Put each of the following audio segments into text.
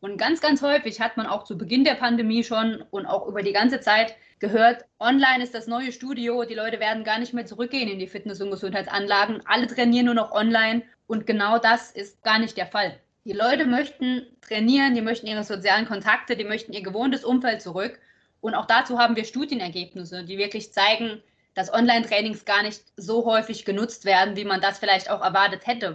Und ganz, ganz häufig hat man auch zu Beginn der Pandemie schon und auch über die ganze Zeit gehört, online ist das neue Studio, die Leute werden gar nicht mehr zurückgehen in die Fitness- und Gesundheitsanlagen, alle trainieren nur noch online und genau das ist gar nicht der Fall. Die Leute möchten trainieren, die möchten ihre sozialen Kontakte, die möchten ihr gewohntes Umfeld zurück und auch dazu haben wir Studienergebnisse, die wirklich zeigen, dass Online-Trainings gar nicht so häufig genutzt werden, wie man das vielleicht auch erwartet hätte.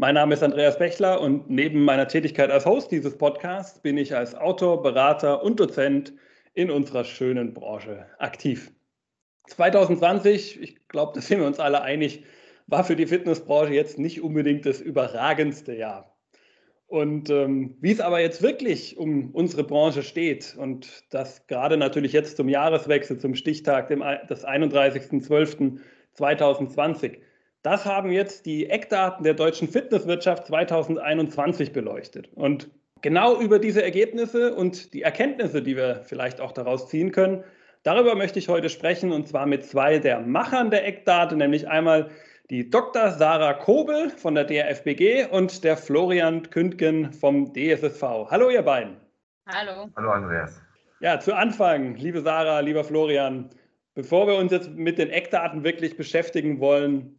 Mein Name ist Andreas Bechler und neben meiner Tätigkeit als Host dieses Podcasts bin ich als Autor, Berater und Dozent in unserer schönen Branche aktiv. 2020, ich glaube, da sind wir uns alle einig, war für die Fitnessbranche jetzt nicht unbedingt das überragendste Jahr. Und ähm, wie es aber jetzt wirklich um unsere Branche steht und das gerade natürlich jetzt zum Jahreswechsel, zum Stichtag dem, des 31.12.2020, das haben jetzt die Eckdaten der deutschen Fitnesswirtschaft 2021 beleuchtet. Und genau über diese Ergebnisse und die Erkenntnisse, die wir vielleicht auch daraus ziehen können, darüber möchte ich heute sprechen und zwar mit zwei der Machern der Eckdaten, nämlich einmal die Dr. Sarah Kobel von der DRFBG und der Florian Kündgen vom DSSV. Hallo ihr beiden. Hallo. Hallo Andreas. Ja, zu Anfang, liebe Sarah, lieber Florian, bevor wir uns jetzt mit den Eckdaten wirklich beschäftigen wollen,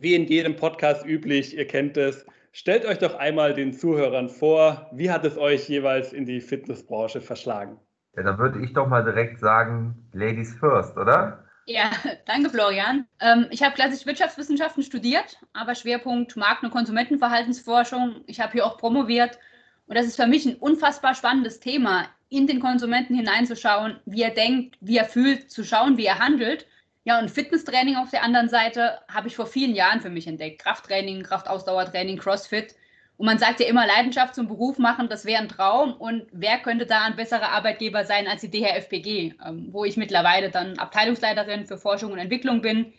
wie in jedem Podcast üblich, ihr kennt es, stellt euch doch einmal den Zuhörern vor, wie hat es euch jeweils in die Fitnessbranche verschlagen? Ja, da würde ich doch mal direkt sagen, Ladies first, oder? Ja, danke Florian. Ähm, ich habe klassisch Wirtschaftswissenschaften studiert, aber Schwerpunkt Markt- und Konsumentenverhaltensforschung. Ich habe hier auch promoviert und das ist für mich ein unfassbar spannendes Thema, in den Konsumenten hineinzuschauen, wie er denkt, wie er fühlt, zu schauen, wie er handelt ja, und Fitnesstraining auf der anderen Seite habe ich vor vielen Jahren für mich entdeckt. Krafttraining, Kraftausdauertraining, Crossfit. Und man sagt ja immer, Leidenschaft zum Beruf machen, das wäre ein Traum. Und wer könnte da ein besserer Arbeitgeber sein als die DHFPG, ähm, wo ich mittlerweile dann Abteilungsleiterin für Forschung und Entwicklung bin.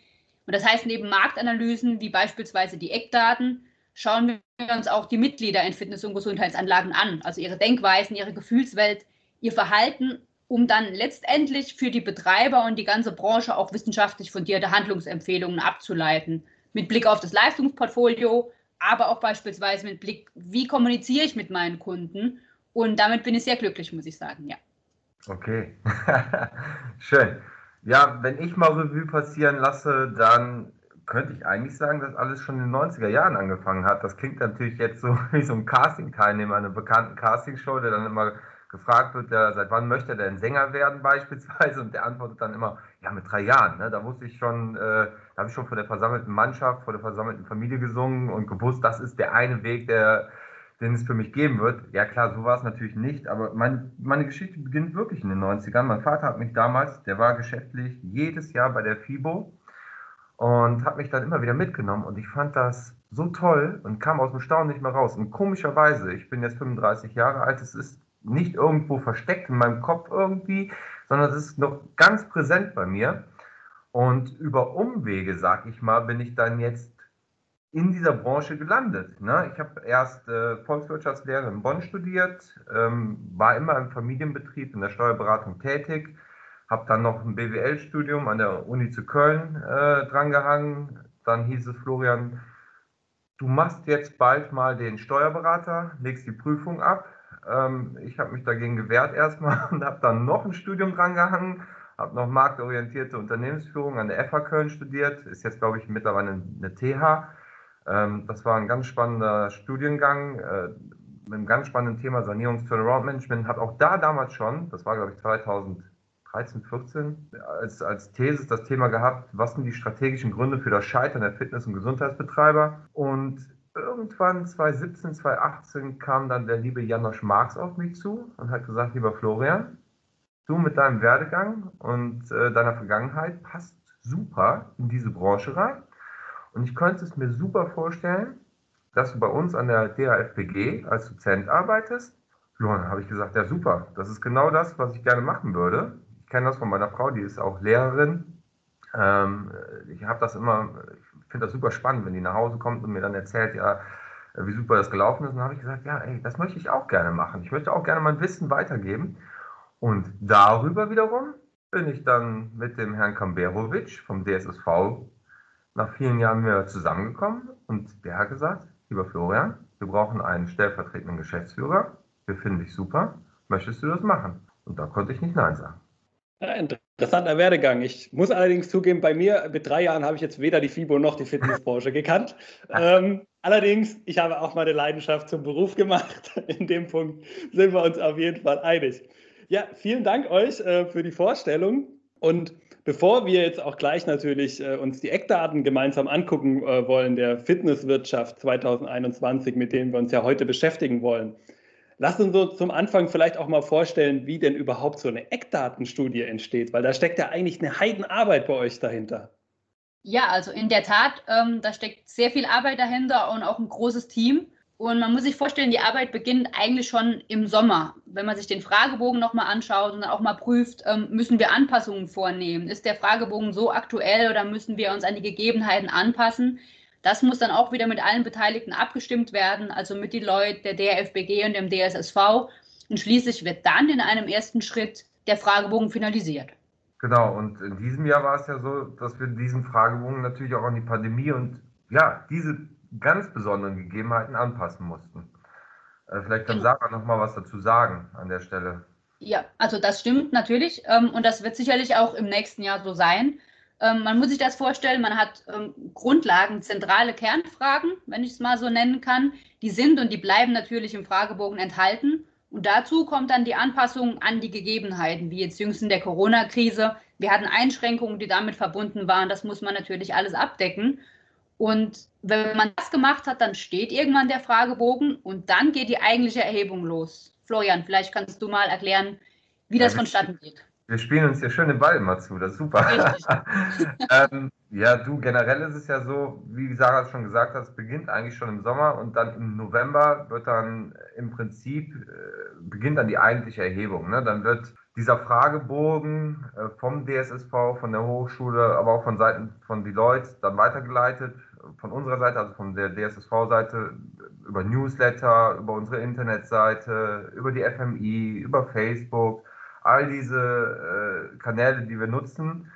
Und das heißt, neben Marktanalysen wie beispielsweise die Eckdaten, schauen wir uns auch die Mitglieder in Fitness- und Gesundheitsanlagen an. Also ihre Denkweisen, ihre Gefühlswelt, ihr Verhalten um dann letztendlich für die Betreiber und die ganze Branche auch wissenschaftlich fundierte Handlungsempfehlungen abzuleiten. Mit Blick auf das Leistungsportfolio, aber auch beispielsweise mit Blick, wie kommuniziere ich mit meinen Kunden. Und damit bin ich sehr glücklich, muss ich sagen, ja. Okay, schön. Ja, wenn ich mal Revue passieren lasse, dann könnte ich eigentlich sagen, dass alles schon in den 90er Jahren angefangen hat. Das klingt natürlich jetzt so wie so ein Casting-Teilnehmer einer bekannten Castingshow, der dann immer gefragt wird, der, seit wann möchte er denn Sänger werden beispielsweise und der antwortet dann immer, ja mit drei Jahren. Ne? Da wusste ich schon, äh, da habe ich schon vor der versammelten Mannschaft, vor der versammelten Familie gesungen und gewusst, das ist der eine Weg, der, den es für mich geben wird. Ja klar, so war es natürlich nicht, aber mein, meine Geschichte beginnt wirklich in den 90ern. Mein Vater hat mich damals, der war geschäftlich jedes Jahr bei der FIBO und hat mich dann immer wieder mitgenommen und ich fand das so toll und kam aus dem Staunen nicht mehr raus. Und komischerweise, ich bin jetzt 35 Jahre alt, es ist nicht irgendwo versteckt in meinem Kopf irgendwie, sondern es ist noch ganz präsent bei mir. Und über Umwege, sag ich mal, bin ich dann jetzt in dieser Branche gelandet. Ne? Ich habe erst äh, Volkswirtschaftslehre in Bonn studiert, ähm, war immer im Familienbetrieb in der Steuerberatung tätig, habe dann noch ein BWL-Studium an der Uni zu Köln äh, drangehangen. Dann hieß es, Florian, du machst jetzt bald mal den Steuerberater, legst die Prüfung ab. Ähm, ich habe mich dagegen gewehrt erstmal und habe dann noch ein Studium drangehangen, habe noch marktorientierte Unternehmensführung an der FH Köln studiert, ist jetzt glaube ich mittlerweile eine TH. Ähm, das war ein ganz spannender Studiengang äh, mit einem ganz spannenden Thema Sanierungs-Turnaround-Management. Hat auch da damals schon, das war glaube ich 2013, 14, als, als These das Thema gehabt, was sind die strategischen Gründe für das Scheitern der Fitness- und Gesundheitsbetreiber. Und irgendwann 2017, 2018 kam dann der liebe Janosch Marx auf mich zu und hat gesagt, lieber Florian, du mit deinem Werdegang und äh, deiner Vergangenheit passt super in diese Branche rein. Und ich könnte es mir super vorstellen, dass du bei uns an der DHFBG als Dozent arbeitest. Dann habe ich gesagt, ja super, das ist genau das, was ich gerne machen würde. Ich kenne das von meiner Frau, die ist auch Lehrerin. Ähm, ich habe das immer, ich finde das super spannend, wenn die nach Hause kommt und mir dann erzählt, ja, wie super das gelaufen ist. Und dann habe ich gesagt, ja, ey, das möchte ich auch gerne machen. Ich möchte auch gerne mein Wissen weitergeben. Und darüber wiederum bin ich dann mit dem Herrn Kamberovic vom DSSV nach vielen Jahren wieder zusammengekommen und der hat gesagt, lieber Florian, wir brauchen einen stellvertretenden Geschäftsführer, wir finden dich super, möchtest du das machen? Und da konnte ich nicht Nein sagen. Ja, interessanter Werdegang. Ich muss allerdings zugeben, bei mir mit drei Jahren habe ich jetzt weder die FIBO noch die Fitnessbranche gekannt. ähm, allerdings, ich habe auch meine Leidenschaft zum Beruf gemacht. In dem Punkt sind wir uns auf jeden Fall einig. Ja, vielen Dank euch äh, für die Vorstellung. Und bevor wir jetzt auch gleich natürlich äh, uns die Eckdaten gemeinsam angucken äh, wollen, der Fitnesswirtschaft 2021, mit denen wir uns ja heute beschäftigen wollen, lasst uns so zum Anfang vielleicht auch mal vorstellen, wie denn überhaupt so eine Eckdatenstudie entsteht, weil da steckt ja eigentlich eine Heidenarbeit bei euch dahinter. Ja, also in der Tat, ähm, da steckt sehr viel Arbeit dahinter und auch ein großes Team. Und man muss sich vorstellen, die Arbeit beginnt eigentlich schon im Sommer. Wenn man sich den Fragebogen nochmal anschaut und dann auch mal prüft, ähm, müssen wir Anpassungen vornehmen? Ist der Fragebogen so aktuell oder müssen wir uns an die Gegebenheiten anpassen? Das muss dann auch wieder mit allen Beteiligten abgestimmt werden, also mit die Leute der DFBG und dem DSSV. Und schließlich wird dann in einem ersten Schritt der Fragebogen finalisiert. Genau, und in diesem Jahr war es ja so, dass wir diesen Fragebogen natürlich auch an die Pandemie und ja, diese ganz besonderen Gegebenheiten anpassen mussten. Äh, vielleicht kann genau. Sarah noch mal was dazu sagen an der Stelle. Ja, also das stimmt natürlich ähm, und das wird sicherlich auch im nächsten Jahr so sein. Ähm, man muss sich das vorstellen, man hat ähm, Grundlagen, zentrale Kernfragen, wenn ich es mal so nennen kann. Die sind und die bleiben natürlich im Fragebogen enthalten. Und dazu kommt dann die Anpassung an die Gegebenheiten, wie jetzt jüngst in der Corona-Krise. Wir hatten Einschränkungen, die damit verbunden waren. Das muss man natürlich alles abdecken. Und wenn man das gemacht hat, dann steht irgendwann der Fragebogen und dann geht die eigentliche Erhebung los. Florian, vielleicht kannst du mal erklären, wie das vonstatten geht. Wir spielen uns hier schön den Ball immer zu, das ist super. ähm, ja, du, generell ist es ja so, wie Sarah es schon gesagt hat, es beginnt eigentlich schon im Sommer und dann im November wird dann im Prinzip, äh, beginnt dann die eigentliche Erhebung. Ne? Dann wird dieser Fragebogen äh, vom DSSV, von der Hochschule, aber auch von Seiten von Deloitte dann weitergeleitet von unserer Seite, also von der DSSV-Seite, über Newsletter, über unsere Internetseite, über die FMI, über Facebook, all diese äh, Kanäle, die wir nutzen.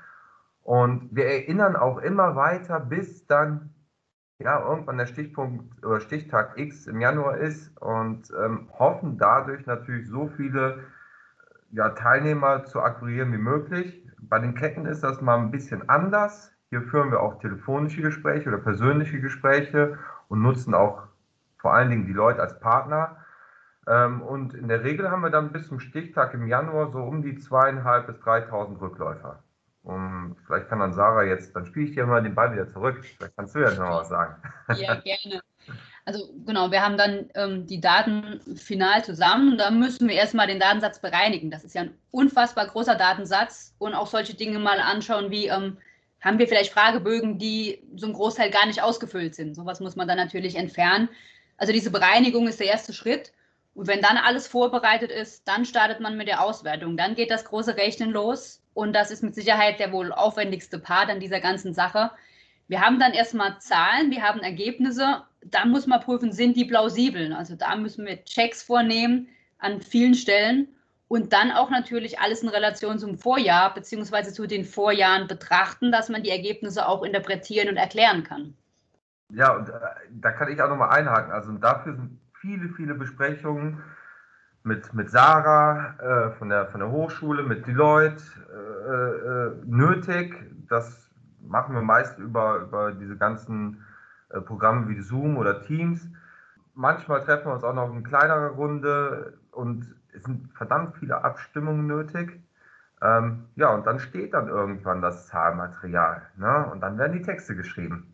Und wir erinnern auch immer weiter, bis dann ja, irgendwann der Stichpunkt oder Stichtag X im Januar ist und ähm, hoffen dadurch natürlich so viele ja, Teilnehmer zu akquirieren wie möglich. Bei den Ketten ist das mal ein bisschen anders. Hier führen wir auch telefonische Gespräche oder persönliche Gespräche und nutzen auch vor allen Dingen die Leute als Partner. Ähm, und in der Regel haben wir dann bis zum Stichtag im Januar so um die zweieinhalb bis 3.000 Rückläufer. Und vielleicht kann dann Sarah jetzt, dann spiele ich dir mal den Ball wieder zurück. Vielleicht kannst du ja noch was sagen. Ja, gerne. Also genau, wir haben dann ähm, die Daten final zusammen dann müssen wir erstmal den Datensatz bereinigen. Das ist ja ein unfassbar großer Datensatz und auch solche Dinge mal anschauen wie, ähm, haben wir vielleicht Fragebögen, die so ein Großteil gar nicht ausgefüllt sind. Sowas muss man dann natürlich entfernen. Also diese Bereinigung ist der erste Schritt. Und wenn dann alles vorbereitet ist, dann startet man mit der Auswertung. Dann geht das große Rechnen los. Und das ist mit Sicherheit der wohl aufwendigste Part an dieser ganzen Sache. Wir haben dann erstmal Zahlen, wir haben Ergebnisse. Da muss man prüfen, sind die plausibel? Also da müssen wir Checks vornehmen an vielen Stellen und dann auch natürlich alles in Relation zum Vorjahr beziehungsweise zu den Vorjahren betrachten, dass man die Ergebnisse auch interpretieren und erklären kann. Ja, und äh, da kann ich auch nochmal einhaken. Also dafür sind viele, viele Besprechungen mit, mit Sarah äh, von, der, von der Hochschule, mit Deloitte äh, äh, nötig. Das machen wir meist über, über diese ganzen äh, Programme wie Zoom oder Teams. Manchmal treffen wir uns auch noch in kleinerer Runde und es sind verdammt viele Abstimmungen nötig. Ähm, ja, und dann steht dann irgendwann das Zahlmaterial. Ne? Und dann werden die Texte geschrieben.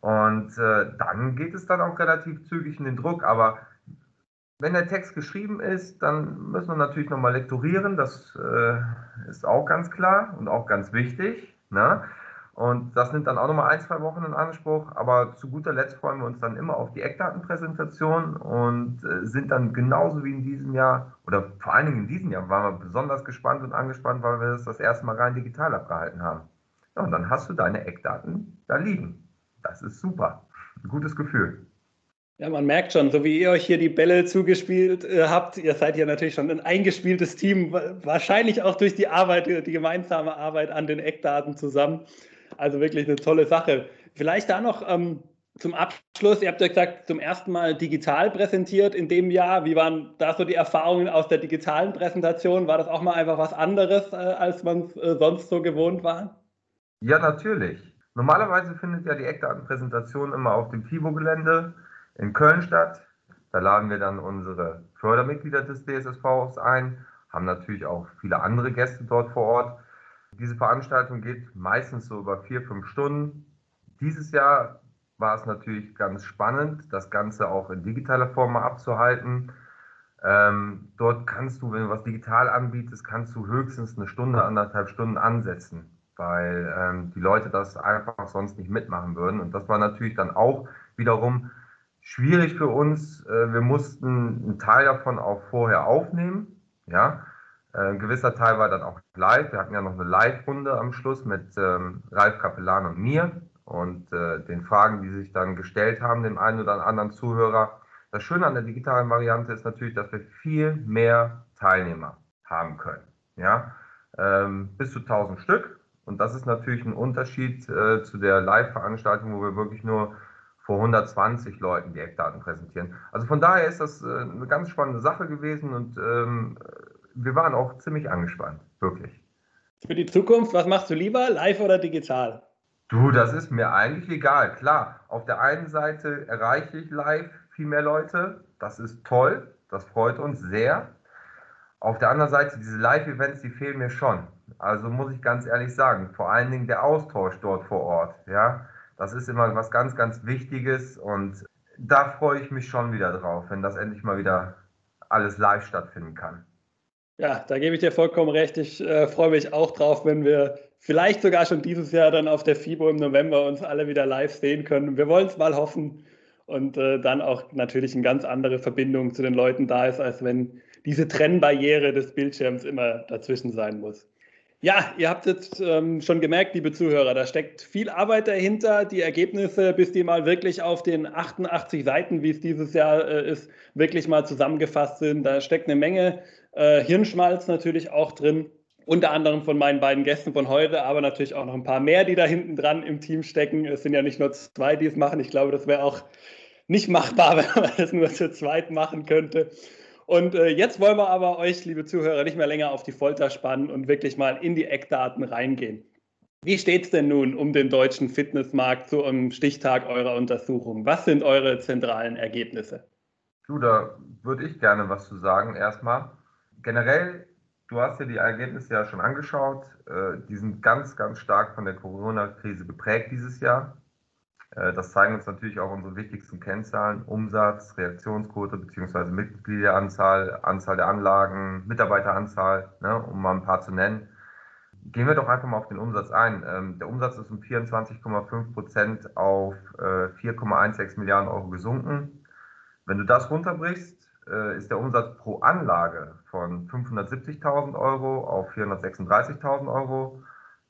Und äh, dann geht es dann auch relativ zügig in den Druck. Aber wenn der Text geschrieben ist, dann müssen wir natürlich nochmal lektorieren. Das äh, ist auch ganz klar und auch ganz wichtig. Ne? Und das nimmt dann auch nochmal ein, zwei Wochen in Anspruch. Aber zu guter Letzt freuen wir uns dann immer auf die Eckdatenpräsentation und äh, sind dann genauso wie in diesem Jahr oder vor allen Dingen in diesem Jahr waren wir besonders gespannt und angespannt, weil wir das das erste Mal rein digital abgehalten haben. Ja, und dann hast du deine Eckdaten da liegen. Das ist super. Ein gutes Gefühl. Ja, man merkt schon, so wie ihr euch hier die Bälle zugespielt äh, habt, ihr seid ja natürlich schon ein eingespieltes Team, wahrscheinlich auch durch die Arbeit, die gemeinsame Arbeit an den Eckdaten zusammen. Also wirklich eine tolle Sache. Vielleicht da noch ähm, zum Abschluss, ihr habt ja gesagt, zum ersten Mal digital präsentiert in dem Jahr. Wie waren da so die Erfahrungen aus der digitalen Präsentation? War das auch mal einfach was anderes, äh, als man es äh, sonst so gewohnt war? Ja, natürlich. Normalerweise findet ja die Eckdatenpräsentation immer auf dem FIBO-Gelände in Köln statt. Da laden wir dann unsere Fördermitglieder des DSSVs ein, haben natürlich auch viele andere Gäste dort vor Ort. Diese Veranstaltung geht meistens so über vier, fünf Stunden. Dieses Jahr war es natürlich ganz spannend, das Ganze auch in digitaler Form abzuhalten. Ähm, dort kannst du, wenn du was digital anbietest, kannst du höchstens eine Stunde, anderthalb Stunden ansetzen weil ähm, die Leute das einfach sonst nicht mitmachen würden. Und das war natürlich dann auch wiederum schwierig für uns. Äh, wir mussten einen Teil davon auch vorher aufnehmen. Ja, äh, ein gewisser Teil war dann auch live. Wir hatten ja noch eine Live-Runde am Schluss mit ähm, Ralf Kapellan und mir und äh, den Fragen, die sich dann gestellt haben, dem einen oder anderen Zuhörer. Das Schöne an der digitalen Variante ist natürlich, dass wir viel mehr Teilnehmer haben können. Ja, ähm, bis zu 1000 Stück. Und das ist natürlich ein Unterschied äh, zu der Live-Veranstaltung, wo wir wirklich nur vor 120 Leuten die Eckdaten präsentieren. Also von daher ist das äh, eine ganz spannende Sache gewesen und ähm, wir waren auch ziemlich angespannt, wirklich. Für die Zukunft, was machst du lieber, live oder digital? Du, das ist mir eigentlich egal. Klar, auf der einen Seite erreiche ich live viel mehr Leute. Das ist toll, das freut uns sehr. Auf der anderen Seite, diese Live-Events, die fehlen mir schon. Also muss ich ganz ehrlich sagen, vor allen Dingen der Austausch dort vor Ort. Ja, das ist immer was ganz, ganz Wichtiges und da freue ich mich schon wieder drauf, wenn das endlich mal wieder alles live stattfinden kann. Ja, da gebe ich dir vollkommen recht. Ich äh, freue mich auch drauf, wenn wir vielleicht sogar schon dieses Jahr dann auf der FIBO im November uns alle wieder live sehen können. Wir wollen es mal hoffen und äh, dann auch natürlich eine ganz andere Verbindung zu den Leuten da ist, als wenn diese Trennbarriere des Bildschirms immer dazwischen sein muss. Ja, ihr habt jetzt ähm, schon gemerkt, liebe Zuhörer, da steckt viel Arbeit dahinter. Die Ergebnisse, bis die mal wirklich auf den 88 Seiten, wie es dieses Jahr äh, ist, wirklich mal zusammengefasst sind. Da steckt eine Menge äh, Hirnschmalz natürlich auch drin. Unter anderem von meinen beiden Gästen von heute, aber natürlich auch noch ein paar mehr, die da hinten dran im Team stecken. Es sind ja nicht nur zwei, die es machen. Ich glaube, das wäre auch nicht machbar, wenn man das nur zu zweit machen könnte. Und äh, jetzt wollen wir aber euch, liebe Zuhörer, nicht mehr länger auf die Folter spannen und wirklich mal in die Eckdaten reingehen. Wie steht es denn nun um den deutschen Fitnessmarkt zu einem Stichtag eurer Untersuchung? Was sind eure zentralen Ergebnisse? Du, da würde ich gerne was zu sagen. Erstmal generell, du hast dir die Ergebnisse ja schon angeschaut. Äh, die sind ganz, ganz stark von der Corona-Krise geprägt dieses Jahr. Äh, das zeigen uns natürlich auch unsere wichtigsten Kennzahlen, Umsatz, Reaktionsquote bzw. Mitgliederanzahl, Anzahl der Anlagen, Mitarbeiteranzahl, ne, um mal ein paar zu nennen. Gehen wir doch einfach mal auf den Umsatz ein. Ähm, der Umsatz ist um 24,5 Prozent auf 4,16 äh, Milliarden Euro gesunken. Wenn du das runterbrichst, äh, ist der Umsatz pro Anlage von 570.000 Euro auf 436.000 Euro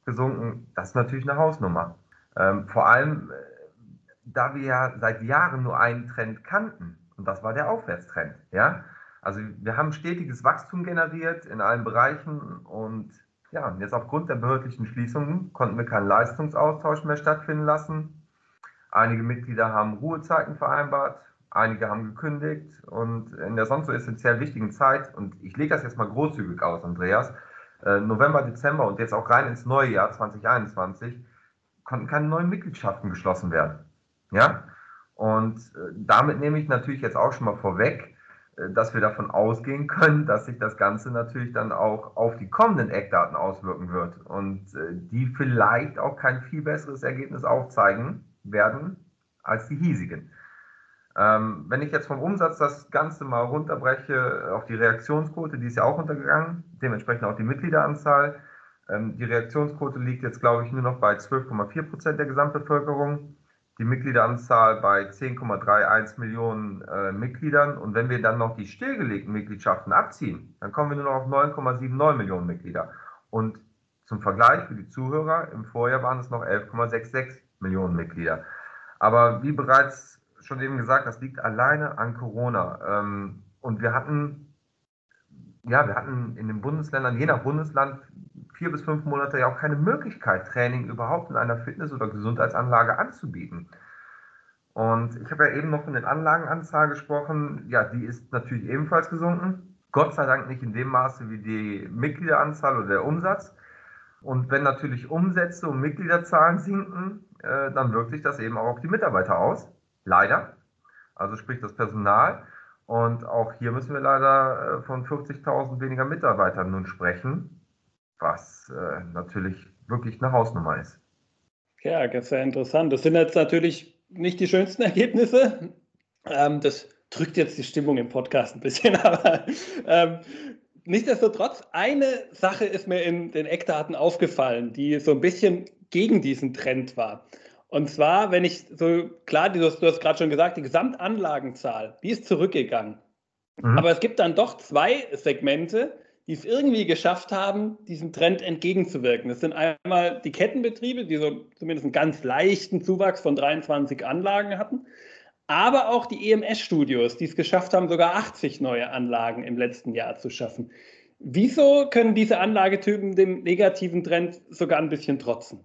gesunken. Das ist natürlich eine Hausnummer. Ähm, vor allem da wir ja seit Jahren nur einen Trend kannten, und das war der Aufwärtstrend. Ja? Also wir haben stetiges Wachstum generiert in allen Bereichen und ja, jetzt aufgrund der behördlichen Schließungen konnten wir keinen Leistungsaustausch mehr stattfinden lassen. Einige Mitglieder haben Ruhezeiten vereinbart, einige haben gekündigt und in der sonst so essentiell wichtigen Zeit, und ich lege das jetzt mal großzügig aus, Andreas, äh, November, Dezember und jetzt auch rein ins neue Jahr 2021, konnten keine neuen Mitgliedschaften geschlossen werden. Ja? Und äh, damit nehme ich natürlich jetzt auch schon mal vorweg, äh, dass wir davon ausgehen können, dass sich das Ganze natürlich dann auch auf die kommenden Eckdaten auswirken wird und äh, die vielleicht auch kein viel besseres Ergebnis aufzeigen werden als die hiesigen. Ähm, wenn ich jetzt vom Umsatz das Ganze mal runterbreche auf die Reaktionsquote, die ist ja auch untergegangen, dementsprechend auch die Mitgliederanzahl, Ähm, die Reaktionsquote liegt jetzt, glaube ich, nur noch bei 12,4 Prozent der Gesamtbevölkerung. Die Mitgliederanzahl bei 10,31 Millionen äh, Mitgliedern. Und wenn wir dann noch die stillgelegten Mitgliedschaften abziehen, dann kommen wir nur noch auf 9,79 Millionen Mitglieder. Und zum Vergleich für die Zuhörer, im Vorjahr waren es noch 11,66 Millionen Mitglieder. Aber wie bereits schon eben gesagt, das liegt alleine an Corona. Ähm, und wir hatten, ja, wir hatten in den Bundesländern, je nach Bundesland, vier bis fünf Monate ja auch keine Möglichkeit, Training überhaupt in einer Fitness- oder Gesundheitsanlage anzubieten. Und ich habe ja eben noch von den Anlagenanzahl gesprochen. Ja, die ist natürlich ebenfalls gesunken. Gott sei Dank nicht in dem Maße wie die Mitgliederanzahl oder der Umsatz. Und wenn natürlich Umsätze und Mitgliederzahlen sinken, äh, dann wirkt sich das eben auch auf die Mitarbeiter aus. Leider. Also sprich das Personal. Und auch hier müssen wir leider äh, von 40.000 weniger Mitarbeitern nun sprechen, was äh, natürlich wirklich eine Hausnummer ist. Ja, das ist sehr interessant. Das sind jetzt natürlich nicht die schönsten Ergebnisse. Ähm, das drückt jetzt die Stimmung im Podcast ein bisschen, aber ähm, Nichtsdestotrotz, eine Sache ist mir in den Eckdaten aufgefallen, die so ein bisschen gegen diesen Trend war. Und zwar, wenn ich so, klar, du hast, hast gerade schon gesagt, die Gesamtanlagenzahl, die ist zurückgegangen. Mhm. Aber es gibt dann doch zwei Segmente, die es irgendwie geschafft haben, diesem Trend entgegenzuwirken. Das sind einmal die Kettenbetriebe, die so zumindest einen ganz leichten Zuwachs von 23 Anlagen hatten aber auch die EMS-Studios, die es geschafft haben, sogar 80 neue Anlagen im letzten Jahr zu schaffen. Wieso können diese Anlagetypen dem negativen Trend sogar ein bisschen trotzen?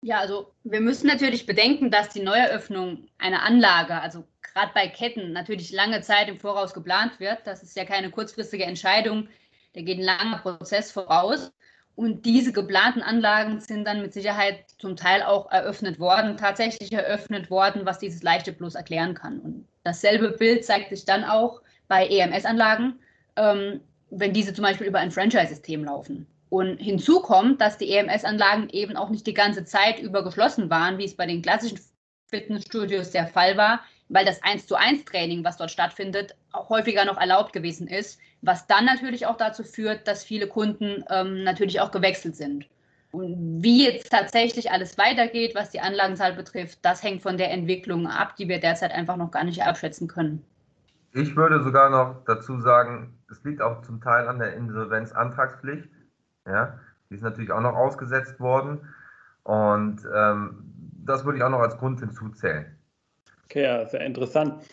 Ja, also wir müssen natürlich bedenken, dass die Neueröffnung einer Anlage, also gerade bei Ketten, natürlich lange Zeit im Voraus geplant wird. Das ist ja keine kurzfristige Entscheidung, da geht ein langer Prozess voraus. Und diese geplanten Anlagen sind dann mit Sicherheit zum Teil auch eröffnet worden, tatsächlich eröffnet worden, was dieses leichte Plus erklären kann. Und dasselbe Bild zeigt sich dann auch bei EMS-Anlagen, ähm, wenn diese zum Beispiel über ein Franchise-System laufen. Und hinzu kommt, dass die EMS-Anlagen eben auch nicht die ganze Zeit über geschlossen waren, wie es bei den klassischen Fitnessstudios der Fall war, weil das 1 zu 1 Training, was dort stattfindet, auch häufiger noch erlaubt gewesen ist, was dann natürlich auch dazu führt, dass viele Kunden ähm, natürlich auch gewechselt sind. Und wie jetzt tatsächlich alles weitergeht, was die Anlagenzahl betrifft, das hängt von der Entwicklung ab, die wir derzeit einfach noch gar nicht abschätzen können. Ich würde sogar noch dazu sagen, es liegt auch zum Teil an der Insolvenzantragspflicht. Ja, die ist natürlich auch noch ausgesetzt worden. Und ähm, das würde ich auch noch als Grund hinzuzählen. Okay, ja, sehr interessant.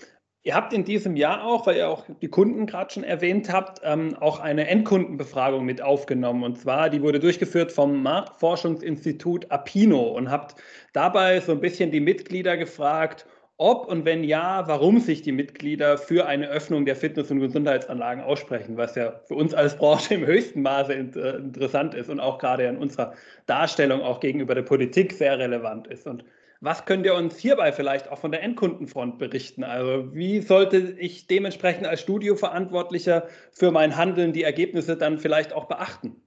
Ihr habt in diesem Jahr auch, weil ihr auch die Kunden gerade schon erwähnt habt, ähm, auch eine Endkundenbefragung mit aufgenommen. Und zwar, die wurde durchgeführt vom Marktforschungsinstitut Apino und habt dabei so ein bisschen die Mitglieder gefragt, ob und wenn ja, warum sich die Mitglieder für eine Öffnung der Fitness- und Gesundheitsanlagen aussprechen, was ja für uns als Branche im höchsten Maße äh, interessant ist und auch gerade in unserer Darstellung auch gegenüber der Politik sehr relevant ist. Und was könnt ihr uns hierbei vielleicht auch von der Endkundenfront berichten? Also wie sollte ich dementsprechend als Studioverantwortlicher für mein Handeln die Ergebnisse dann vielleicht auch beachten?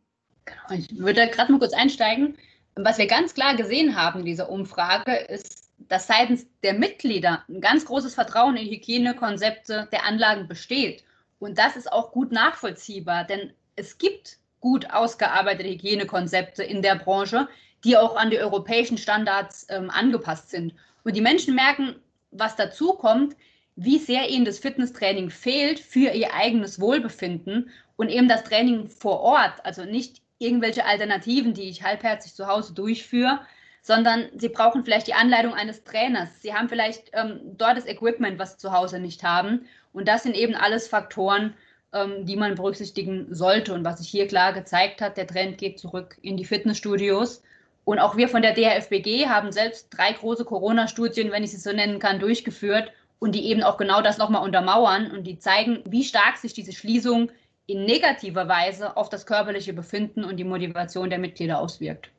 Ich würde gerade mal kurz einsteigen. Was wir ganz klar gesehen haben in dieser Umfrage ist, dass seitens der Mitglieder ein ganz großes Vertrauen in Hygienekonzepte der Anlagen besteht. Und das ist auch gut nachvollziehbar, denn es gibt gut ausgearbeitete Hygienekonzepte in der Branche, die auch an die europäischen Standards ähm, angepasst sind. Und die Menschen merken, was dazu kommt, wie sehr ihnen das Fitnesstraining fehlt für ihr eigenes Wohlbefinden und eben das Training vor Ort, also nicht irgendwelche Alternativen, die ich halbherzig zu Hause durchführe, sondern sie brauchen vielleicht die Anleitung eines Trainers. Sie haben vielleicht ähm, dort das Equipment, was sie zu Hause nicht haben. Und das sind eben alles Faktoren, ähm, die man berücksichtigen sollte. Und was sich hier klar gezeigt hat, der Trend geht zurück in die Fitnessstudios. Und auch wir von der DHFBG haben selbst drei große Corona-Studien, wenn ich sie so nennen kann, durchgeführt und die eben auch genau das nochmal untermauern und die zeigen, wie stark sich diese Schließung in negativer Weise auf das körperliche Befinden und die Motivation der Mitglieder auswirkt.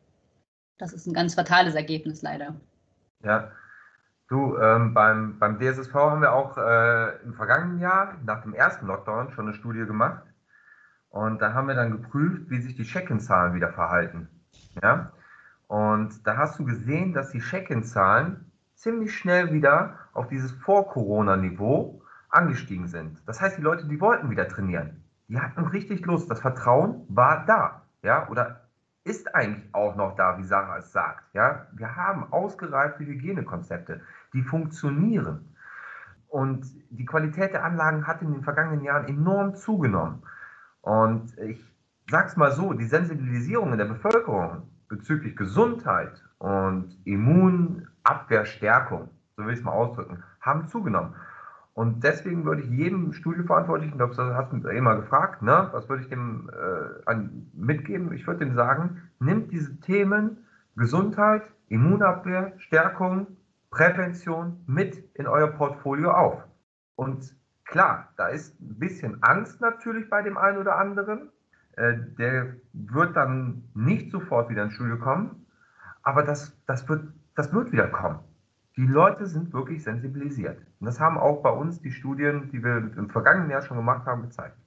Das ist ein ganz fatales Ergebnis leider. Ja, du, ähm, beim, beim DSSV haben wir auch äh, im vergangenen Jahr nach dem ersten Lockdown schon eine Studie gemacht und da haben wir dann geprüft, wie sich die Check-in-Zahlen wieder verhalten. Ja, und da hast du gesehen, dass die Check-in-Zahlen ziemlich schnell wieder auf dieses Vor-Corona-Niveau angestiegen sind. Das heißt, die Leute, die wollten wieder trainieren. Die hatten richtig Lust. Das Vertrauen war da. Ja, oder ist eigentlich auch noch da, wie Sarah es sagt. Ja? Wir haben ausgereifte Hygienekonzepte, die funktionieren. Und die Qualität der Anlagen hat in den vergangenen Jahren enorm zugenommen. Und ich sage es mal so, die Sensibilisierung in der Bevölkerung bezüglich Gesundheit und Immunabwehrstärkung, so will ich es mal ausdrücken, haben zugenommen. Und deswegen würde ich jedem Studieverantwortlichen, ich glaube, das hast du eh mal gefragt, ne, was würde ich dem äh, an, mitgeben? Ich würde dem sagen, nimmt diese Themen Gesundheit, Immunabwehr, Stärkung, Prävention mit in euer Portfolio auf. Und klar, da ist ein bisschen Angst natürlich bei dem einen oder anderen. Äh, der wird dann nicht sofort wieder ins Studio kommen, aber das, das, wird, das wird wieder kommen die Leute sind wirklich sensibilisiert. Und das haben auch bei uns die Studien, die wir im vergangenen Jahr schon gemacht haben, gezeigt.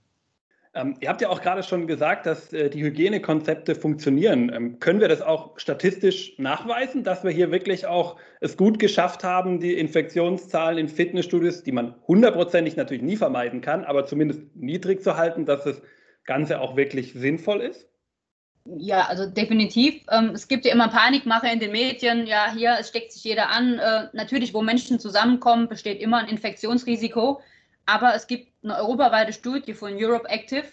Ähm, ihr habt ja auch gerade schon gesagt, dass äh, die Hygienekonzepte funktionieren. Ähm, können wir das auch statistisch nachweisen, dass wir hier wirklich auch es gut geschafft haben, die Infektionszahlen in Fitnessstudios, die man hundertprozentig natürlich nie vermeiden kann, aber zumindest niedrig zu halten, dass das Ganze auch wirklich sinnvoll ist? Ja, also definitiv. Ähm, es gibt ja immer Panikmache in den Medien. Ja, hier, es steckt sich jeder an. Äh, natürlich, wo Menschen zusammenkommen, besteht immer ein Infektionsrisiko. Aber es gibt eine europaweite Studie von Europe Active,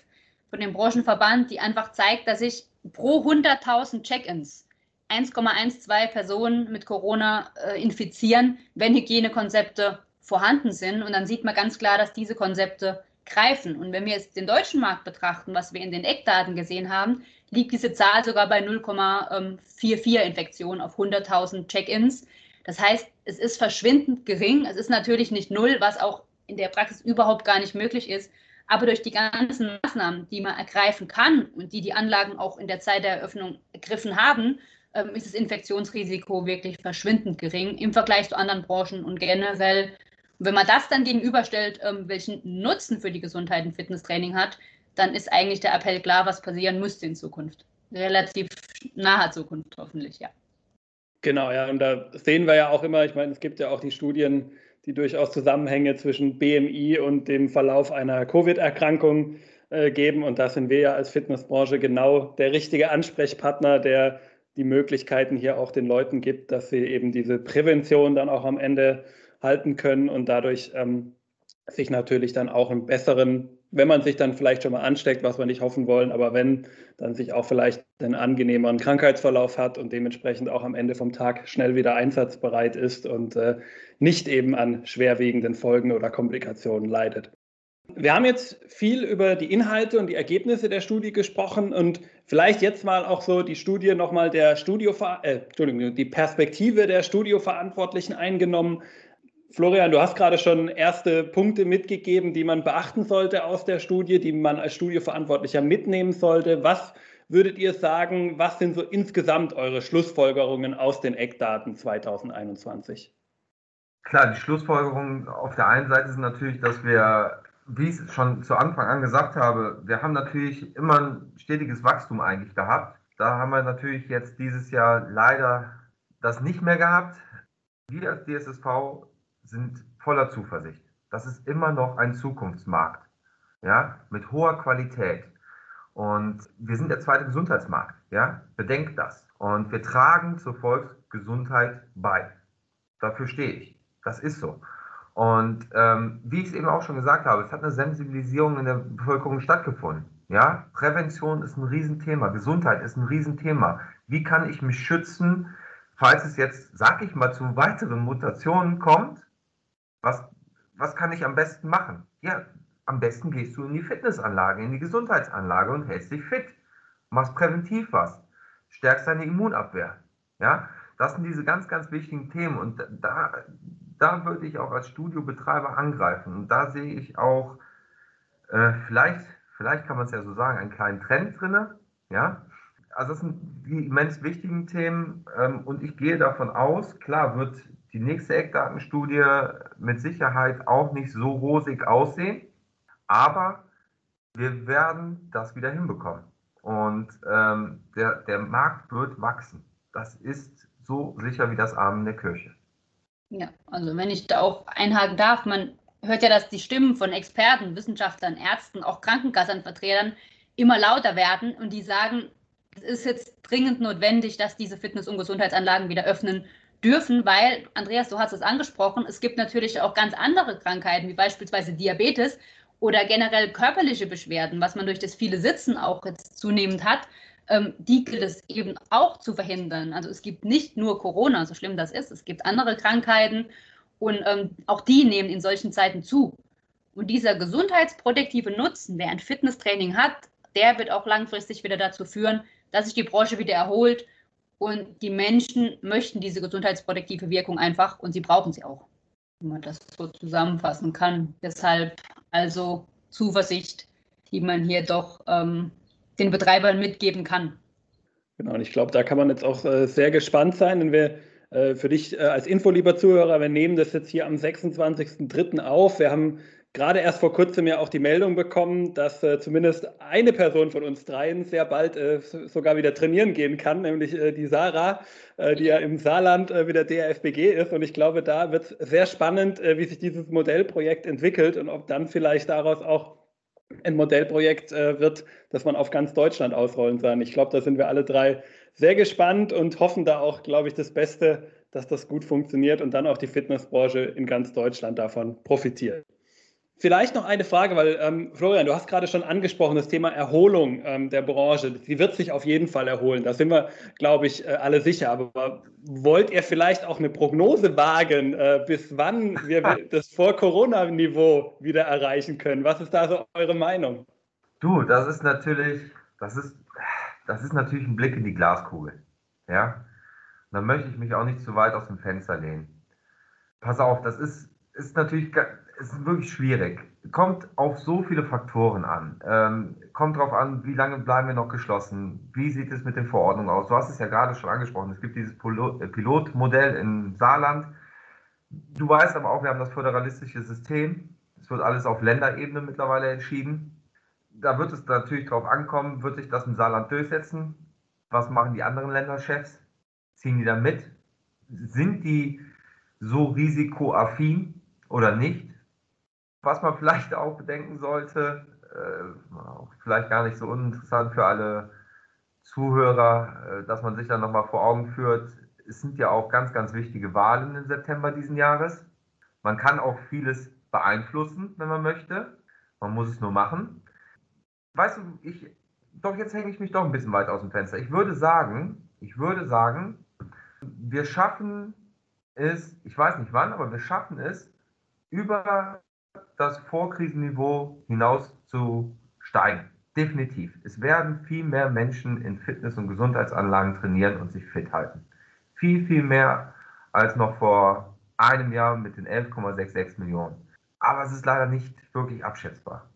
von dem Branchenverband, die einfach zeigt, dass sich pro 100.000 Check-ins 1,12 Personen mit Corona äh, infizieren, wenn Hygienekonzepte vorhanden sind. Und dann sieht man ganz klar, dass diese Konzepte greifen. Und wenn wir jetzt den deutschen Markt betrachten, was wir in den Eckdaten gesehen haben, liegt diese Zahl sogar bei 0,44 Infektionen auf 100.000 Check-ins. Das heißt, es ist verschwindend gering. Es ist natürlich nicht null, was auch in der Praxis überhaupt gar nicht möglich ist. Aber durch die ganzen Maßnahmen, die man ergreifen kann und die die Anlagen auch in der Zeit der Eröffnung ergriffen haben, ähm, ist das Infektionsrisiko wirklich verschwindend gering im Vergleich zu anderen Branchen und generell. Wenn man das dann gegenüberstellt, ähm, welchen Nutzen für die Gesundheit ein Fitnesstraining hat, dann ist eigentlich der Appell klar, was passieren müsste in Zukunft. Relativ naher Zukunft hoffentlich, ja. Genau, ja, und da sehen wir ja auch immer, ich meine, es gibt ja auch die Studien, die durchaus Zusammenhänge zwischen BMI und dem Verlauf einer Covid-Erkrankung äh, geben. Und da sind wir ja als Fitnessbranche genau der richtige Ansprechpartner, der die Möglichkeiten hier auch den Leuten gibt, dass sie eben diese Prävention dann auch am Ende halten können und dadurch ähm, sich natürlich dann auch einen besseren wenn man sich dann vielleicht schon mal ansteckt, was wir nicht hoffen wollen, aber wenn, dann sich auch vielleicht einen angenehmeren Krankheitsverlauf hat und dementsprechend auch am Ende vom Tag schnell wieder einsatzbereit ist und äh, nicht eben an schwerwiegenden Folgen oder Komplikationen leidet. Wir haben jetzt viel über die Inhalte und die Ergebnisse der Studie gesprochen und vielleicht jetzt mal auch so die Studie nochmal der Studio, äh, Entschuldigung, die Perspektive der Studioverantwortlichen eingenommen. Florian, du hast gerade schon erste Punkte mitgegeben, die man beachten sollte aus der Studie, die man als Studieverantwortlicher mitnehmen sollte. Was würdet ihr sagen, was sind so insgesamt eure Schlussfolgerungen aus den Eckdaten 2021? Klar, die Schlussfolgerungen auf der einen Seite sind natürlich, dass wir, wie ich es schon zu Anfang an gesagt habe, wir haben natürlich immer ein stetiges Wachstum eigentlich gehabt. Da haben wir natürlich jetzt dieses Jahr leider das nicht mehr gehabt. Wir als DSSV sind voller Zuversicht. Das ist immer noch ein Zukunftsmarkt, ja, mit hoher Qualität. Und wir sind der zweite Gesundheitsmarkt, ja, bedenkt das. Und wir tragen zur Volksgesundheit bei. Dafür stehe ich. Das ist so. Und ähm, wie ich es eben auch schon gesagt habe, es hat eine Sensibilisierung in der Bevölkerung stattgefunden. Ja, Prävention ist ein Riesenthema, Gesundheit ist ein Riesenthema. Wie kann ich mich schützen, falls es jetzt, sag ich mal, zu weiteren Mutationen kommt? Was, was kann ich am besten machen? Ja, am besten gehst du in die Fitnessanlage, in die Gesundheitsanlage und hältst dich fit. Machst präventiv was. Stärkst deine Immunabwehr. Ja, das sind diese ganz, ganz wichtigen Themen und da, da würde ich auch als Studiobetreiber angreifen. Und da sehe ich auch, äh, vielleicht, vielleicht kann man es ja so sagen, einen kleinen Trend drin. Ja, also das sind die immens wichtigen Themen ähm, und ich gehe davon aus, klar wird die nächste Eckdatenstudie mit Sicherheit auch nicht so rosig aussehen, aber wir werden das wieder hinbekommen. Und ähm, der, der Markt wird wachsen. Das ist so sicher wie das Armen der Kirche. Ja, also wenn ich da auch einhaken darf, man hört ja, dass die Stimmen von Experten, Wissenschaftlern, Ärzten, auch Krankenkassenvertretern immer lauter werden und die sagen, es ist jetzt dringend notwendig, dass diese Fitness- und Gesundheitsanlagen wieder öffnen dürfen, weil, Andreas, du hast es angesprochen, es gibt natürlich auch ganz andere Krankheiten, wie beispielsweise Diabetes oder generell körperliche Beschwerden, was man durch das viele Sitzen auch jetzt zunehmend hat, ähm, die gilt es eben auch zu verhindern. Also es gibt nicht nur Corona, so schlimm das ist, es gibt andere Krankheiten und ähm, auch die nehmen in solchen Zeiten zu. Und dieser gesundheitsprotektive Nutzen, der ein Fitnesstraining hat, der wird auch langfristig wieder dazu führen, dass sich die Branche wieder erholt. Und die Menschen möchten diese gesundheitsprotektive Wirkung einfach und sie brauchen sie auch, wenn man das so zusammenfassen kann. Deshalb also Zuversicht, die man hier doch ähm, den Betreibern mitgeben kann. Genau, und ich glaube, da kann man jetzt auch äh, sehr gespannt sein, wenn wir äh, für dich äh, als Info, lieber Zuhörer, wir nehmen das jetzt hier am 26.03. auf. Wir haben gerade erst vor kurzem ja auch die Meldung bekommen, dass äh, zumindest eine Person von uns dreien sehr bald äh, sogar wieder trainieren gehen kann, nämlich äh, die Sarah, äh, die ja im Saarland äh, wieder DRFBG ist. Und ich glaube, da wird es sehr spannend, äh, wie sich dieses Modellprojekt entwickelt und ob dann vielleicht daraus auch ein Modellprojekt wird, das man auf ganz Deutschland ausrollen kann. Ich glaube, da sind wir alle drei sehr gespannt und hoffen da auch, glaube ich, das Beste, dass das gut funktioniert und dann auch die Fitnessbranche in ganz Deutschland davon profitiert. Vielleicht noch eine Frage, weil ähm, Florian, du hast gerade schon angesprochen, das Thema Erholung ähm, der Branche. Sie wird sich auf jeden Fall erholen. Da sind wir, glaube ich, äh, alle sicher. Aber wollt ihr vielleicht auch eine Prognose wagen, äh, bis wann wir das Vor-Corona-Niveau wieder erreichen können? Was ist da so eure Meinung? Du, das ist natürlich, das ist, das ist natürlich ein Blick in die Glaskugel. Ja, da möchte ich mich auch nicht zu weit aus dem Fenster lehnen. Pass auf, das ist, ist natürlich es ist wirklich schwierig. Kommt auf so viele Faktoren an. Ähm, kommt darauf an, wie lange bleiben wir noch geschlossen? Wie sieht es mit den Verordnungen aus? Du hast es ja gerade schon angesprochen. Es gibt dieses äh, Pilotmodell im Saarland. Du weißt aber auch, wir haben das föderalistische System. Es wird alles auf Länderebene mittlerweile entschieden. Da wird es natürlich darauf ankommen, wird sich das im Saarland durchsetzen? Was machen die anderen Länderchefs? Ziehen die da mit? Sind die so risikoaffin oder nicht? Was man vielleicht auch bedenken sollte, äh, vielleicht gar nicht so uninteressant für alle Zuhörer, äh, dass man sich dann nochmal vor Augen führt, es sind ja auch ganz, ganz wichtige Wahlen im September diesen Jahres. Man kann auch vieles beeinflussen, wenn man möchte. Man muss es nur machen. Weißt du, ich, doch jetzt hänge ich mich doch ein bisschen weit aus dem Fenster. Ich würde sagen, ich würde sagen, wir schaffen es, ich weiß nicht wann, aber wir schaffen es, über das Vorkrisenniveau hinaus zu steigen. Definitiv. Es werden viel mehr Menschen in Fitness- und Gesundheitsanlagen trainieren und sich fit halten. Viel, viel mehr als noch vor einem Jahr mit den 11,66 Millionen. Aber es ist leider nicht wirklich abschätzbar.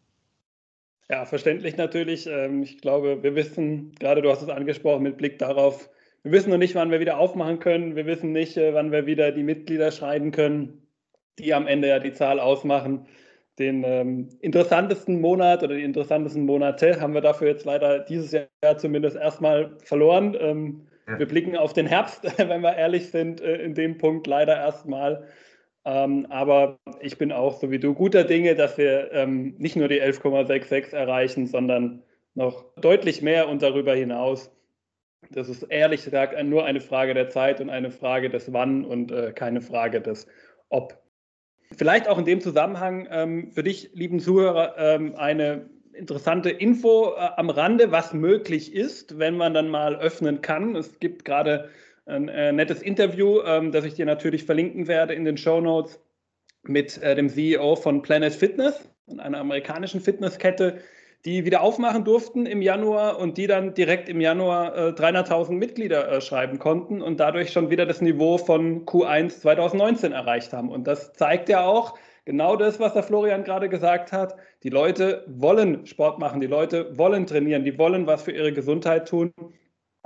Ja, verständlich natürlich. Ähm, ich glaube, wir wissen, gerade du hast es angesprochen, mit Blick darauf, wir wissen noch nicht, wann wir wieder aufmachen können. Wir wissen nicht, äh, wann wir wieder die Mitglieder schreiben können, die am Ende ja die Zahl ausmachen den ähm, interessantesten Monat oder die interessantesten Monate haben wir dafür jetzt leider dieses Jahr zumindest erstmal verloren. Ähm, ja. Wir blicken auf den Herbst, wenn wir ehrlich sind, äh, in dem Punkt leider erstmal. Ähm, aber ich bin auch so wie du guter Dinge, dass wir ähm, nicht nur die 11,66 erreichen, sondern noch deutlich mehr und darüber hinaus. Das ist ehrlich gesagt nur eine Frage der Zeit und eine Frage des Wann und äh, keine Frage des Ob. Vielleicht auch in dem Zusammenhang ähm, für dich, lieben Zuhörer, ähm, eine interessante Info äh, am Rande, was möglich ist, wenn man dann mal öffnen kann. Es gibt gerade ein äh, nettes Interview, ähm, das ich dir natürlich verlinken werde in den Show Notes mit äh, dem CEO von Planet Fitness, einer amerikanischen Fitnesskette, die wieder aufmachen durften im Januar und die dann direkt im Januar äh, 300.000 Mitglieder äh, schreiben konnten und dadurch schon wieder das Niveau von Q1 2019 erreicht haben. Und das zeigt ja auch genau das, was der Florian gerade gesagt hat. Die Leute wollen Sport machen, die Leute wollen trainieren, die wollen was für ihre Gesundheit tun.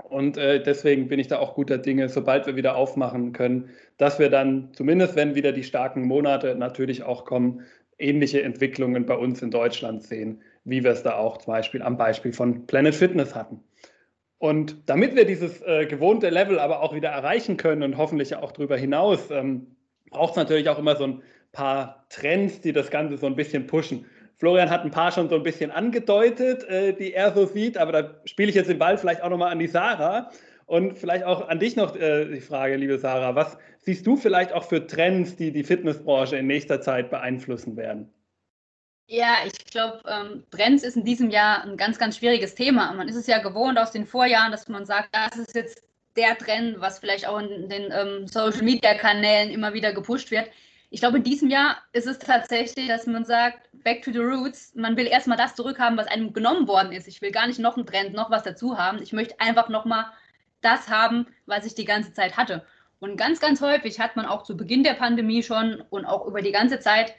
Und äh, deswegen bin ich da auch guter Dinge, sobald wir wieder aufmachen können, dass wir dann, zumindest wenn wieder die starken Monate natürlich auch kommen, ähnliche Entwicklungen bei uns in Deutschland sehen wie wir es da auch zum Beispiel am Beispiel von Planet Fitness hatten. Und damit wir dieses äh, gewohnte Level aber auch wieder erreichen können und hoffentlich auch darüber hinaus, ähm, braucht es natürlich auch immer so ein paar Trends, die das Ganze so ein bisschen pushen. Florian hat ein paar schon so ein bisschen angedeutet, äh, die er so sieht, aber da spiele ich jetzt den Ball vielleicht auch nochmal an die Sarah. Und vielleicht auch an dich noch äh, die Frage, liebe Sarah, was siehst du vielleicht auch für Trends, die die Fitnessbranche in nächster Zeit beeinflussen werden? Ja, ich glaube, ähm, Trends ist in diesem Jahr ein ganz, ganz schwieriges Thema. Man ist es ja gewohnt aus den Vorjahren, dass man sagt, das ist jetzt der Trend, was vielleicht auch in den ähm, Social-Media-Kanälen immer wieder gepusht wird. Ich glaube, in diesem Jahr ist es tatsächlich, dass man sagt, back to the roots. Man will erstmal das zurückhaben, was einem genommen worden ist. Ich will gar nicht noch einen Trend, noch was dazu haben. Ich möchte einfach nochmal das haben, was ich die ganze Zeit hatte. Und ganz, ganz häufig hat man auch zu Beginn der Pandemie schon und auch über die ganze Zeit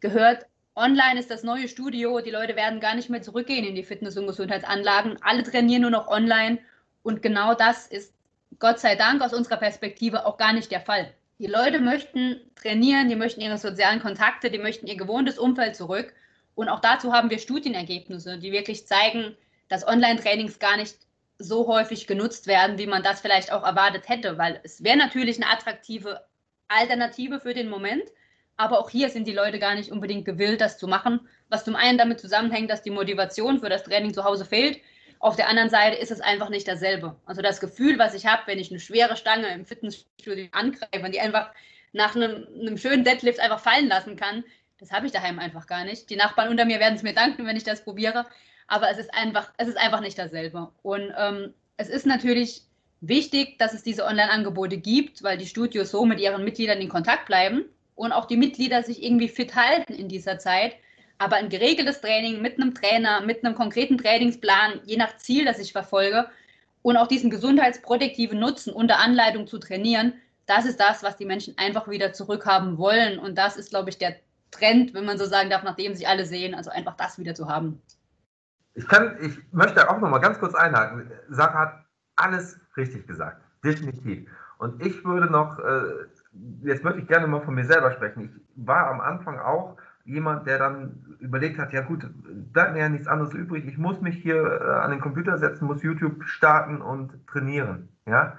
gehört, online ist das neue Studio, die Leute werden gar nicht mehr zurückgehen in die Fitness- und Gesundheitsanlagen, alle trainieren nur noch online. Und genau das ist Gott sei Dank aus unserer Perspektive auch gar nicht der Fall. Die Leute möchten trainieren, die möchten ihre sozialen Kontakte, die möchten ihr gewohntes Umfeld zurück. Und auch dazu haben wir Studienergebnisse, die wirklich zeigen, dass Online-Trainings gar nicht so häufig genutzt werden, wie man das vielleicht auch erwartet hätte, weil es wäre natürlich eine attraktive Alternative für den Moment, aber auch hier sind die Leute gar nicht unbedingt gewillt, das zu machen, was zum einen damit zusammenhängt, dass die Motivation für das Training zu Hause fehlt. Auf der anderen Seite ist es einfach nicht dasselbe. Also das Gefühl, was ich habe, wenn ich eine schwere Stange im Fitnessstudio angreife und die einfach nach einem, einem schönen Deadlift einfach fallen lassen kann, das habe ich daheim einfach gar nicht. Die Nachbarn unter mir werden es mir danken, wenn ich das probiere aber es ist einfach, es ist einfach nicht dasselbe. Und ähm, es ist natürlich wichtig, dass es diese Online-Angebote gibt, weil die Studios so mit ihren Mitgliedern in Kontakt bleiben und auch die Mitglieder sich irgendwie fit halten in dieser Zeit. Aber ein geregeltes Training mit einem Trainer, mit einem konkreten Trainingsplan, je nach Ziel, das ich verfolge, und auch diesen gesundheitsprotektiven Nutzen unter Anleitung zu trainieren, das ist das, was die Menschen einfach wieder zurückhaben wollen. Und das ist, glaube ich, der Trend, wenn man so sagen darf, nachdem sich alle sehen, also einfach das wieder zu haben. Ich, kann, ich möchte auch noch mal ganz kurz einhaken. Sarah hat alles richtig gesagt, definitiv. Und ich würde noch, äh, jetzt würde ich gerne mal von mir selber sprechen. Ich war am Anfang auch jemand, der dann überlegt hat, ja gut, bleibt mir ja nichts anderes übrig. Ich muss mich hier äh, an den Computer setzen, muss YouTube starten und trainieren. Ja?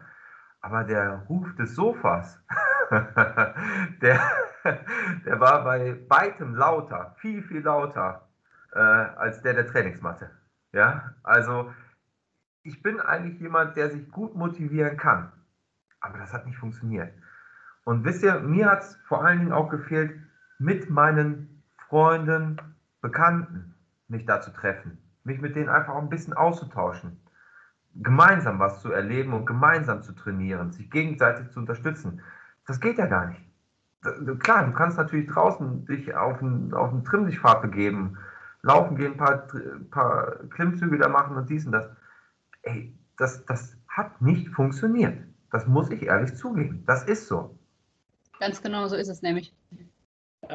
Aber der Ruf des Sofas, der, der war bei weitem lauter, viel, viel lauter äh, als der der Trainingsmatte. Ja, also ich bin eigentlich jemand, der sich gut motivieren kann. Aber das hat nicht funktioniert. Und wisst ihr, mir hat es vor allen Dingen auch gefehlt, mit meinen Freunden, Bekannten mich da zu treffen. Mich mit denen einfach auch ein bisschen auszutauschen. Gemeinsam was zu erleben und gemeinsam zu trainieren, sich gegenseitig zu unterstützen. Das geht ja gar nicht. Klar, du kannst natürlich draußen dich auf einen, auf einen Trimmsichtfahrt begeben laufen gehen, ein paar, paar Klimmzüge da machen und dies und das. Ey, das, das hat nicht funktioniert. Das muss ich ehrlich zugeben. Das ist so. Ganz genau, so ist es nämlich.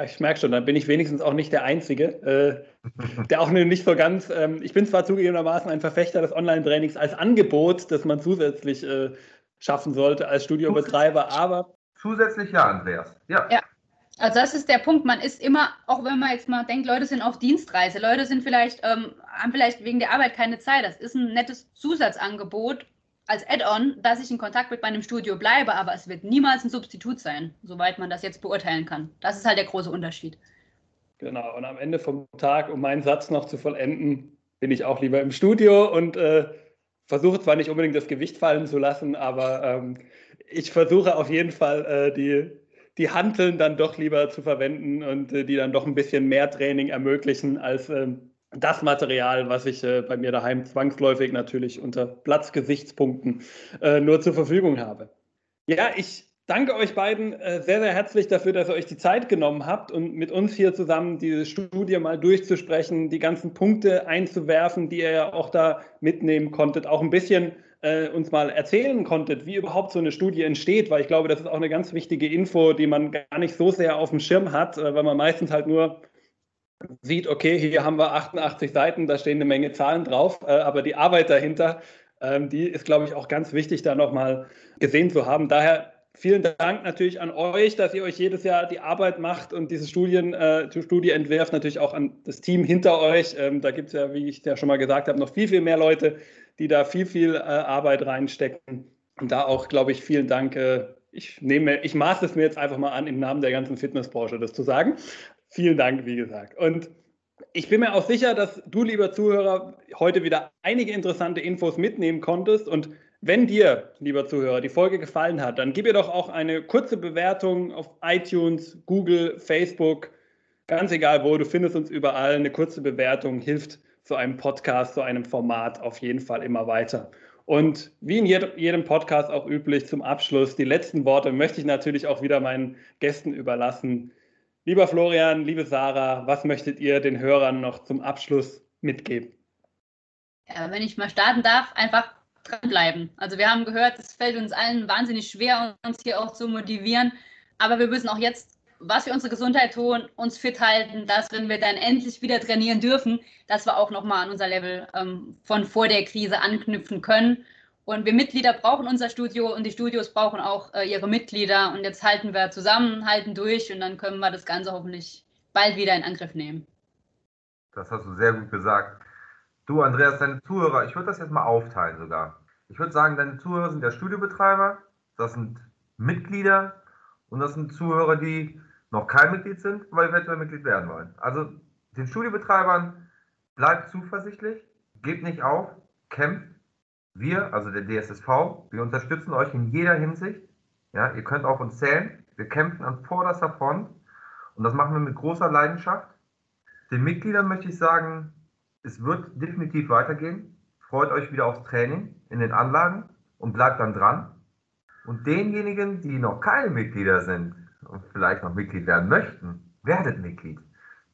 ich merke schon, dann bin ich wenigstens auch nicht der Einzige, äh, der auch nicht so ganz, ähm, ich bin zwar zugegebenermaßen ein Verfechter des Online-Trainings als Angebot, das man zusätzlich äh, schaffen sollte als Studiobetreiber, aber. Zusätzlich ja, Andreas. Ja. ja. Also das ist der Punkt. Man ist immer, auch wenn man jetzt mal denkt, Leute sind auf Dienstreise, Leute sind vielleicht, ähm, haben vielleicht wegen der Arbeit keine Zeit. Das ist ein nettes Zusatzangebot als Add-on, dass ich in Kontakt mit meinem Studio bleibe, aber es wird niemals ein Substitut sein, soweit man das jetzt beurteilen kann. Das ist halt der große Unterschied. Genau, und am Ende vom Tag, um meinen Satz noch zu vollenden, bin ich auch lieber im Studio und äh, versuche zwar nicht unbedingt das Gewicht fallen zu lassen, aber ähm, ich versuche auf jeden Fall äh, die die Hanteln dann doch lieber zu verwenden und äh, die dann doch ein bisschen mehr Training ermöglichen als ähm, das Material, was ich äh, bei mir daheim zwangsläufig natürlich unter Platzgesichtspunkten äh, nur zur Verfügung habe. Ja, ich danke euch beiden äh, sehr, sehr herzlich dafür, dass ihr euch die Zeit genommen habt und mit uns hier zusammen diese Studie mal durchzusprechen, die ganzen Punkte einzuwerfen, die ihr ja auch da mitnehmen konntet, auch ein bisschen äh, uns mal erzählen konntet, wie überhaupt so eine Studie entsteht, weil ich glaube, das ist auch eine ganz wichtige Info, die man gar nicht so sehr auf dem Schirm hat, äh, weil man meistens halt nur sieht, okay, hier haben wir 88 Seiten, da stehen eine Menge Zahlen drauf, äh, aber die Arbeit dahinter, ähm, die ist, glaube ich, auch ganz wichtig, da nochmal gesehen zu haben. Daher vielen Dank natürlich an euch, dass ihr euch jedes Jahr die Arbeit macht und diese Studien, äh, Studie entwerft, natürlich auch an das Team hinter euch. Ähm, da gibt es ja, wie ich ja schon mal gesagt habe, noch viel, viel mehr Leute, die da viel, viel äh, Arbeit reinstecken. Und da auch, glaube ich, vielen Dank. Äh, ich nehme, ich maße es mir jetzt einfach mal an, im Namen der ganzen Fitnessbranche das zu sagen. Vielen Dank, wie gesagt. Und Ich bin mir auch sicher, dass du, lieber Zuhörer, heute wieder einige interessante Infos mitnehmen konntest. Und wenn dir, lieber Zuhörer, die Folge gefallen hat, dann gib ihr doch auch eine kurze Bewertung auf iTunes, Google, Facebook, ganz egal wo. Du findest uns überall. Eine kurze Bewertung hilft so einem Podcast, so einem Format auf jeden Fall immer weiter. Und wie in jedem Podcast auch üblich, zum Abschluss, die letzten Worte möchte ich natürlich auch wieder meinen Gästen überlassen. Lieber Florian, liebe Sarah, was möchtet ihr den Hörern noch zum Abschluss mitgeben? Ja, wenn ich mal starten darf, einfach dranbleiben. Also wir haben gehört, es fällt uns allen wahnsinnig schwer, uns hier auch zu motivieren. Aber wir müssen auch jetzt, was für unsere Gesundheit tun, uns fit halten, dass wenn wir dann endlich wieder trainieren dürfen, dass wir auch nochmal an unser Level ähm, von vor der Krise anknüpfen können. Und wir Mitglieder brauchen unser Studio und die Studios brauchen auch äh, ihre Mitglieder. Und jetzt halten wir zusammen, halten durch und dann können wir das Ganze hoffentlich bald wieder in Angriff nehmen. Das hast du sehr gut gesagt. Du, Andreas, deine Zuhörer, ich würde das jetzt mal aufteilen sogar. Ich würde sagen, deine Zuhörer sind der Studiobetreiber, das sind Mitglieder und das sind Zuhörer, die noch kein Mitglied sind, aber eventuell Mitglied werden wollen. Also den Studiobetreibern bleibt zuversichtlich, gebt nicht auf, kämpft wir, also der DSSV, wir unterstützen euch in jeder Hinsicht. Ja, ihr könnt auf uns zählen. Wir kämpfen an vorderster Front und das machen wir mit großer Leidenschaft. Den Mitgliedern möchte ich sagen, es wird definitiv weitergehen. Freut euch wieder aufs Training in den Anlagen und bleibt dann dran. Und denjenigen, die noch keine Mitglieder sind und vielleicht noch Mitglied werden möchten, werdet Mitglied.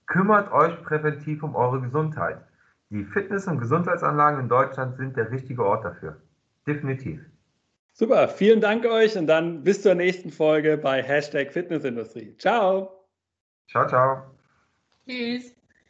Kümmert euch präventiv um eure Gesundheit. Die Fitness- und Gesundheitsanlagen in Deutschland sind der richtige Ort dafür. Definitiv. Super, vielen Dank euch und dann bis zur nächsten Folge bei Hashtag Fitnessindustrie. Ciao. Ciao, ciao. Tschüss.